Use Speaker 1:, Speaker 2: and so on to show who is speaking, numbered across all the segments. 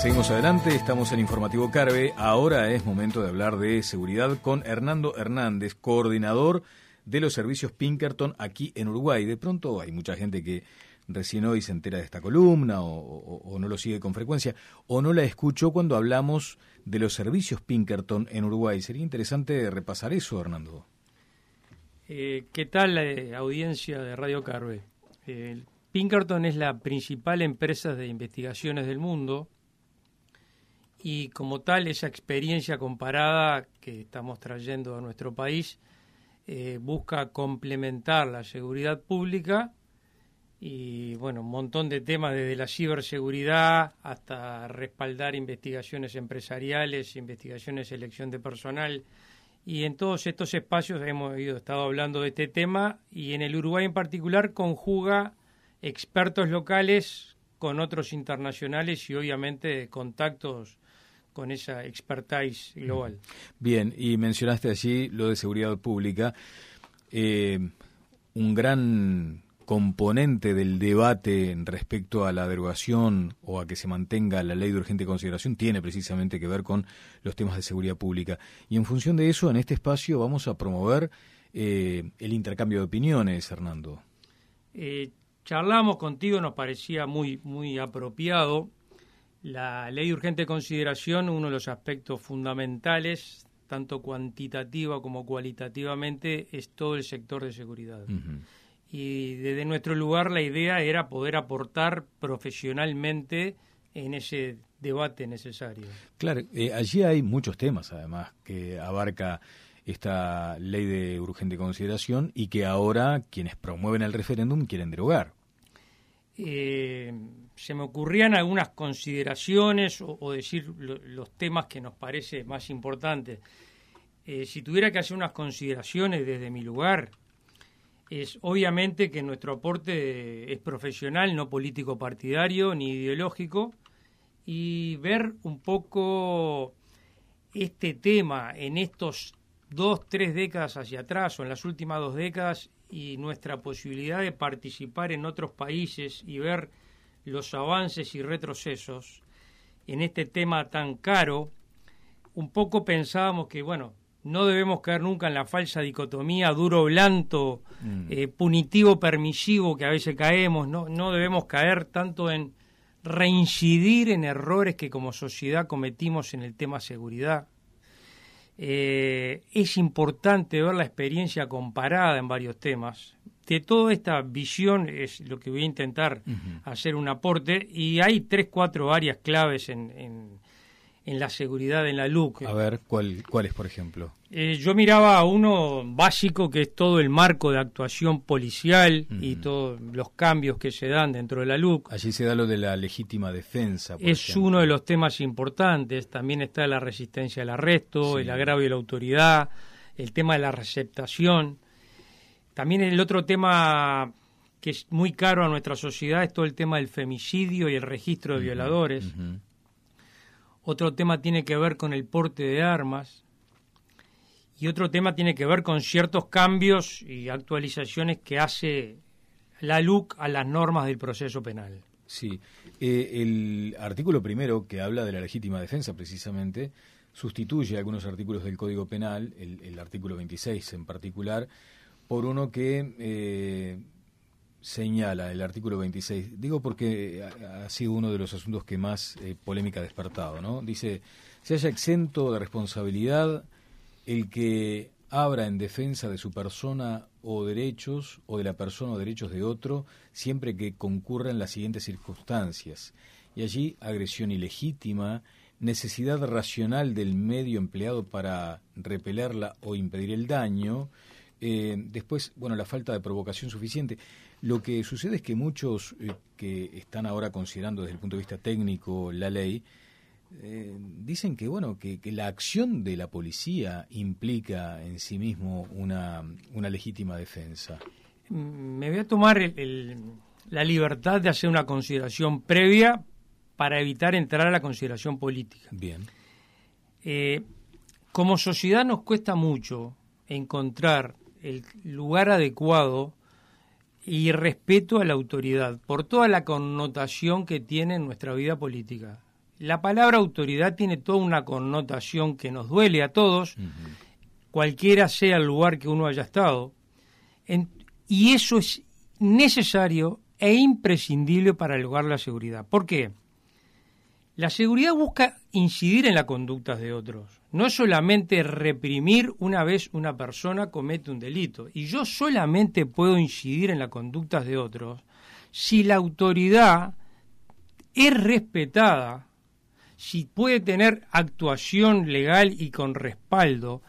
Speaker 1: Seguimos adelante, estamos en Informativo Carve. Ahora es momento de hablar de seguridad con Hernando Hernández, coordinador de los servicios Pinkerton aquí en Uruguay. De pronto hay mucha gente que recién hoy se entera de esta columna o, no lo sigue con frecuencia o no la escuchó cuando hablamos de los servicios Pinkerton en Uruguay. Sería interesante repasar eso, Hernando.
Speaker 2: Eh, ¿Qué tal la audiencia de Radio Carve? Pinkerton es la principal empresa de investigaciones del mundo y como tal esa experiencia comparada que estamos trayendo a nuestro país eh, busca complementar la seguridad pública y bueno, un montón de temas desde la ciberseguridad hasta respaldar investigaciones empresariales, investigaciones de selección de personal. Y en todos estos espacios hemos ido, estado hablando de este tema y en el Uruguay en particular conjuga expertos locales con otros internacionales y obviamente contactos con esa expertise global.
Speaker 1: Bien, y mencionaste allí lo de seguridad pública. Eh, un gran componente del debate respecto a la derogación o a que se mantenga la ley de urgente consideración tiene precisamente que ver con los temas de seguridad pública. Y en función de eso, en este espacio vamos a promover eh, el intercambio de opiniones, Hernando.
Speaker 2: Eh, charlamos contigo, nos parecía muy, muy apropiado la ley de urgente consideración, uno de los aspectos fundamentales, tanto cuantitativa como cualitativamente, es todo el sector de seguridad. Y desde nuestro lugar la idea era poder aportar profesionalmente en ese debate necesario.
Speaker 1: Claro, eh, allí hay muchos temas además que abarca esta ley de urgente consideración y que ahora quienes promueven el referéndum quieren derogar.
Speaker 2: Eh, se me ocurrían algunas consideraciones o, decir los temas que nos parece más importantes. Eh, si tuviera que hacer unas consideraciones desde mi lugar, es obviamente que nuestro aporte es profesional, no político partidario ni ideológico, y ver un poco este tema en estos dos, tres décadas hacia atrás o en las últimas dos décadas y nuestra posibilidad de participar en otros países y ver los avances y retrocesos en este tema tan caro, un poco pensábamos que, bueno, no debemos caer nunca en la falsa dicotomía duro-blando, mm. eh, punitivo-permisivo que a veces caemos, no, no debemos caer tanto en reincidir en errores que como sociedad cometimos en el tema seguridad. Eh, es importante ver la experiencia comparada en varios temas. De toda esta visión es lo que voy a intentar hacer un aporte y hay tres, cuatro áreas claves en, en la seguridad en la LUC.
Speaker 1: A ver, ¿cuál, cuál es, por ejemplo?
Speaker 2: Eh, yo miraba uno básico que es todo el marco de actuación policial y todos los cambios que se dan dentro de la LUC.
Speaker 1: Allí se da lo de la legítima defensa.
Speaker 2: es uno de los temas importantes. También está la resistencia al arresto, el agravio de la autoridad, el tema de la receptación. También el otro tema que es muy caro a nuestra sociedad es todo el tema del femicidio y el registro de violadores. Otro tema tiene que ver con el porte de armas. Y otro tema tiene que ver con ciertos cambios y actualizaciones que hace la LUC a las normas del proceso penal.
Speaker 1: Sí, eh, el artículo primero que habla de la legítima defensa precisamente sustituye algunos artículos del Código Penal, el, artículo 26 en particular, por uno que eh, señala el artículo 26. Digo porque ha, sido uno de los asuntos que más eh, polémica ha despertado, ¿no? Dice, se haya exento de responsabilidad el que abra en defensa de su persona o derechos o de la persona o derechos de otro siempre que concurran las siguientes circunstancias. Y allí agresión ilegítima, necesidad racional del medio empleado para repelerla o impedir el daño, eh, después, bueno, la falta de provocación suficiente. Lo que sucede es que muchos eh, que están ahora considerando desde el punto de vista técnico la ley, eh, dicen que bueno que, la acción de la policía implica en sí mismo una, una legítima defensa.
Speaker 2: Me voy a tomar la libertad de hacer una consideración previa para evitar entrar a la consideración política.
Speaker 1: Bien.
Speaker 2: Como sociedad nos cuesta mucho encontrar el lugar adecuado y respeto a la autoridad por toda la connotación que tiene en nuestra vida política. la palabra autoridad tiene toda una connotación que nos duele a todos, cualquiera sea el lugar que uno haya estado, y eso es necesario e imprescindible para lograr la seguridad. ¿Por qué? La seguridad busca incidir en las conductas de otros, no solamente reprimir una vez una persona comete un delito. Y yo solamente puedo incidir en las conductas de otros si la autoridad es respetada, si puede tener actuación legal y con respaldo,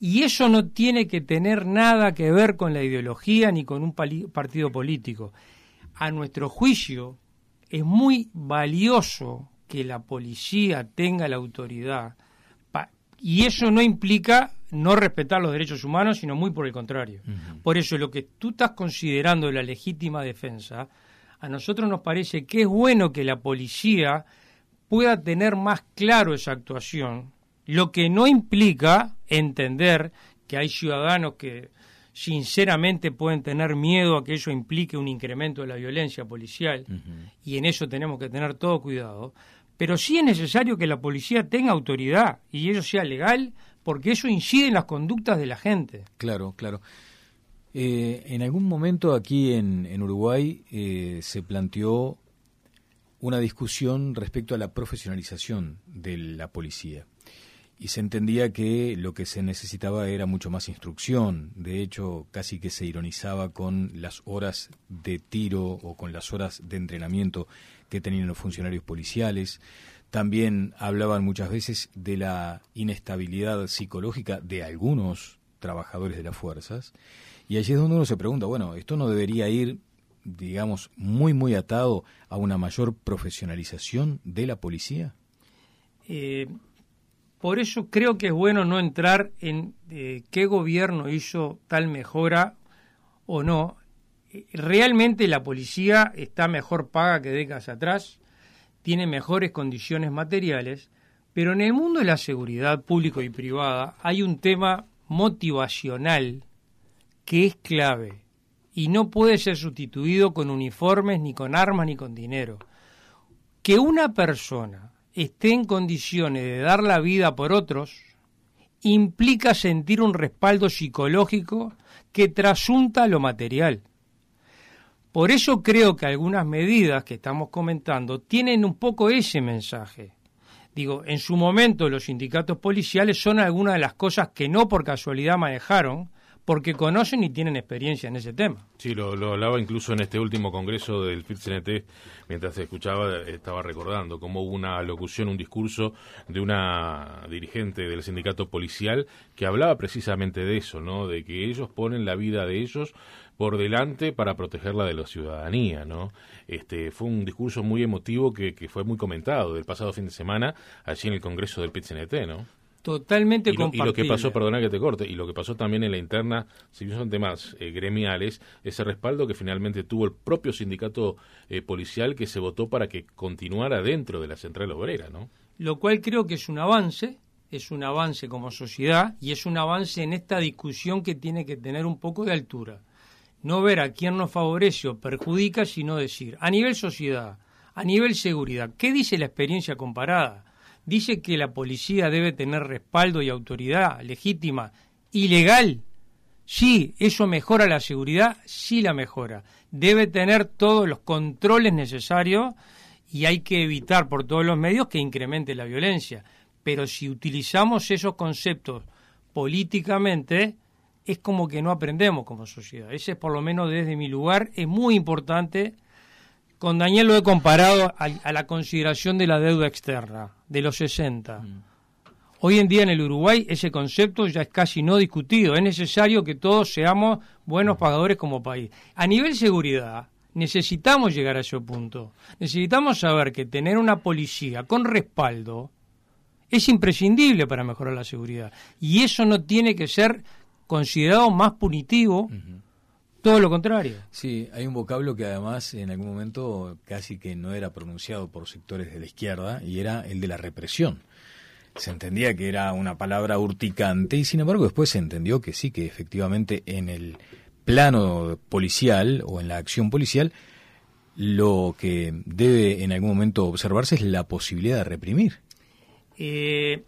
Speaker 2: y eso no tiene que tener nada que ver con la ideología ni con un partido político. A nuestro juicio, es muy valioso que la policía tenga la autoridad. Y eso no implica no respetar los derechos humanos, sino muy por el contrario. Por eso lo que tú estás considerando la legítima defensa, a nosotros nos parece que es bueno que la policía pueda tener más claro esa actuación, lo que no implica entender que hay ciudadanos que sinceramente pueden tener miedo a que eso implique un incremento de la violencia policial, y en eso tenemos que tener todo cuidado, pero sí es necesario que la policía tenga autoridad y ello sea legal, porque eso incide en las conductas de la gente.
Speaker 1: Claro, claro. Eh, en algún momento aquí en, Uruguay eh, se planteó una discusión respecto a la profesionalización de la policía y se entendía que lo que se necesitaba era mucho más instrucción. De hecho, casi que se ironizaba con las horas de tiro o con las horas de entrenamiento que tenían los funcionarios policiales. También hablaban muchas veces de la inestabilidad psicológica de algunos trabajadores de las fuerzas. Y allí es donde uno se pregunta, bueno, ¿esto no debería ir, digamos, muy, muy atado a una mayor profesionalización de la policía?
Speaker 2: Eh, por eso creo que es bueno no entrar en eh, qué gobierno hizo tal mejora o no. Realmente la policía está mejor paga que décadas atrás, tiene mejores condiciones materiales, pero en el mundo de la seguridad público y privada hay un tema motivacional que es clave y no puede ser sustituido con uniformes, ni con armas, ni con dinero. Que una persona esté en condiciones de dar la vida por otros, implica sentir un respaldo psicológico que trasunta lo material. Por eso creo que algunas medidas que estamos comentando tienen un poco ese mensaje. Digo, en su momento los sindicatos policiales son algunas de las cosas que no por casualidad manejaron, porque conocen y tienen experiencia en ese tema.
Speaker 3: Sí, lo, hablaba incluso en este último congreso del FIT-CNT, mientras escuchaba, estaba recordando cómo hubo una locución, un discurso de una dirigente del sindicato policial que hablaba precisamente de eso, ¿no? De que ellos ponen la vida de ellos por delante para protegerla de la ciudadanía, ¿no? Este, fue un discurso muy emotivo que, que fue muy comentado del pasado fin de semana allí en el congreso del PIT-CNT, ¿no?
Speaker 2: Totalmente
Speaker 3: y lo, y lo que pasó, perdona que te corte, y lo que pasó también en la interna, si bien son temas eh, gremiales, ese respaldo que finalmente tuvo el propio sindicato eh, policial que se votó para que continuara dentro de la central obrera, ¿no?
Speaker 2: Lo cual creo que es un avance, es un avance como sociedad y es un avance en esta discusión que tiene que tener un poco de altura. No ver a quién nos favorece o perjudica, sino decir, a nivel sociedad, a nivel seguridad, ¿qué dice la experiencia comparada? Dice que la policía debe tener respaldo y autoridad legítima y legal. Sí, eso mejora la seguridad, sí la mejora. Debe tener todos los controles necesarios y hay que evitar por todos los medios que incremente la violencia. Pero si utilizamos esos conceptos políticamente, es como que no aprendemos como sociedad. Ese es por lo menos desde mi lugar, es muy importante con Daniel lo he comparado a, la consideración de la deuda externa de los 60. Mm. Hoy en día en el Uruguay ese concepto ya es casi no discutido. Es necesario que todos seamos buenos mm. pagadores como país. A nivel seguridad, necesitamos llegar a ese punto. Necesitamos saber que tener una policía con respaldo es imprescindible para mejorar la seguridad. Y eso no tiene que ser considerado más punitivo. Todo lo contrario.
Speaker 1: Sí, hay un vocablo que además en algún momento casi que no era pronunciado por sectores de la izquierda y era el de la represión. Se entendía que era una palabra urticante y sin embargo después se entendió que sí, que efectivamente en el plano policial o en la acción policial lo que debe en algún momento observarse es la posibilidad de reprimir.
Speaker 2: Eh,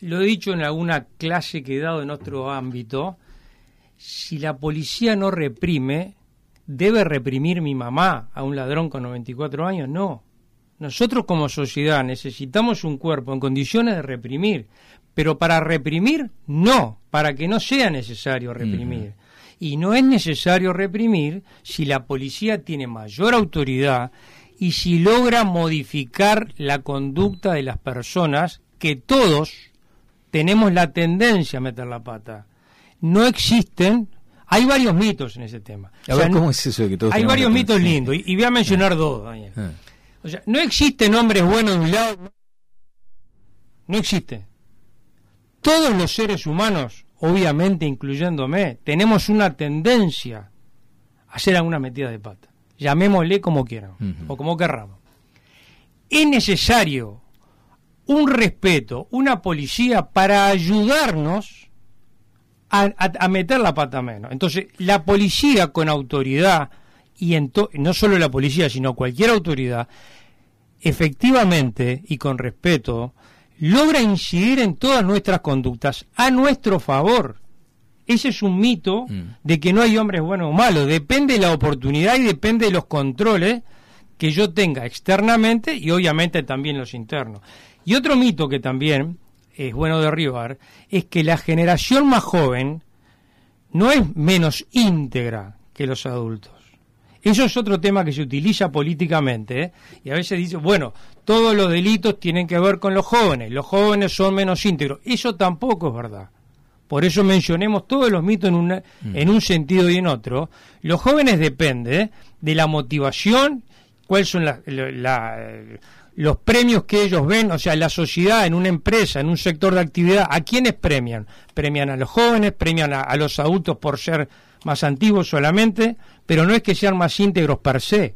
Speaker 2: lo he dicho en alguna clase que he dado en otro ámbito, si la policía no reprime, ¿debe reprimir mi mamá a un ladrón con 94 años? No. Nosotros como sociedad necesitamos un cuerpo en condiciones de reprimir, pero para reprimir, no, para que no sea necesario reprimir. Y no es necesario reprimir si la policía tiene mayor autoridad y si logra modificar la conducta de las personas que todos tenemos la tendencia a meter la pata. No existen, hay varios mitos en ese tema.
Speaker 1: ¿cómo es eso de que todos
Speaker 2: Hay varios mitos lindos y, voy a mencionar dos, Daniel. Ah. O sea, no existen hombres buenos de un lado. No existe. Todos los seres humanos, obviamente incluyéndome, tenemos una tendencia a hacer alguna metida de pata. Llamémosle como quieran o como querramos. Es necesario un respeto, una policía para ayudarnos a, meter la pata menos. Entonces, la policía con autoridad, y no solo la policía, sino cualquier autoridad, efectivamente y con respeto, logra incidir en todas nuestras conductas a nuestro favor. Ese es un mito mm. de que no hay hombres buenos o malos. Depende de la oportunidad y depende de los controles que yo tenga externamente y obviamente también los internos. Y otro mito que también es bueno derribar es que la generación más joven no es menos íntegra que los adultos. Eso es otro tema que se utiliza políticamente ¿eh? y a veces dice, bueno, todos los delitos tienen que ver con los jóvenes, los jóvenes son menos íntegros. Eso tampoco es verdad. Por eso mencionemos todos los mitos en, una, mm. en un sentido y en otro. Los jóvenes depende ¿eh? de la motivación, cuáles son la, los premios que ellos ven, o sea, la sociedad, en una empresa, en un sector de actividad, ¿a quiénes premian? Premian a los jóvenes, premian a, los adultos por ser más antiguos solamente, pero no es que sean más íntegros per se.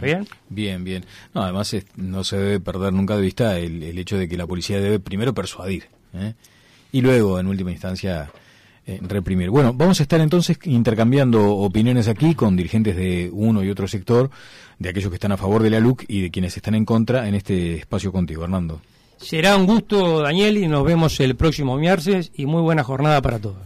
Speaker 1: ¿Bien? Bien, bien. No, además no se debe perder nunca de vista el, hecho de que la policía debe primero persuadir ¿eh? y luego, en última instancia, eh, reprimir. Bueno, vamos a estar entonces intercambiando opiniones aquí con dirigentes de uno y otro sector, de aquellos que están a favor de la LUC y de quienes están en contra en este espacio contigo, Hernando.
Speaker 2: Será un gusto, Daniel, y nos vemos el próximo miércoles y muy buena jornada para todos.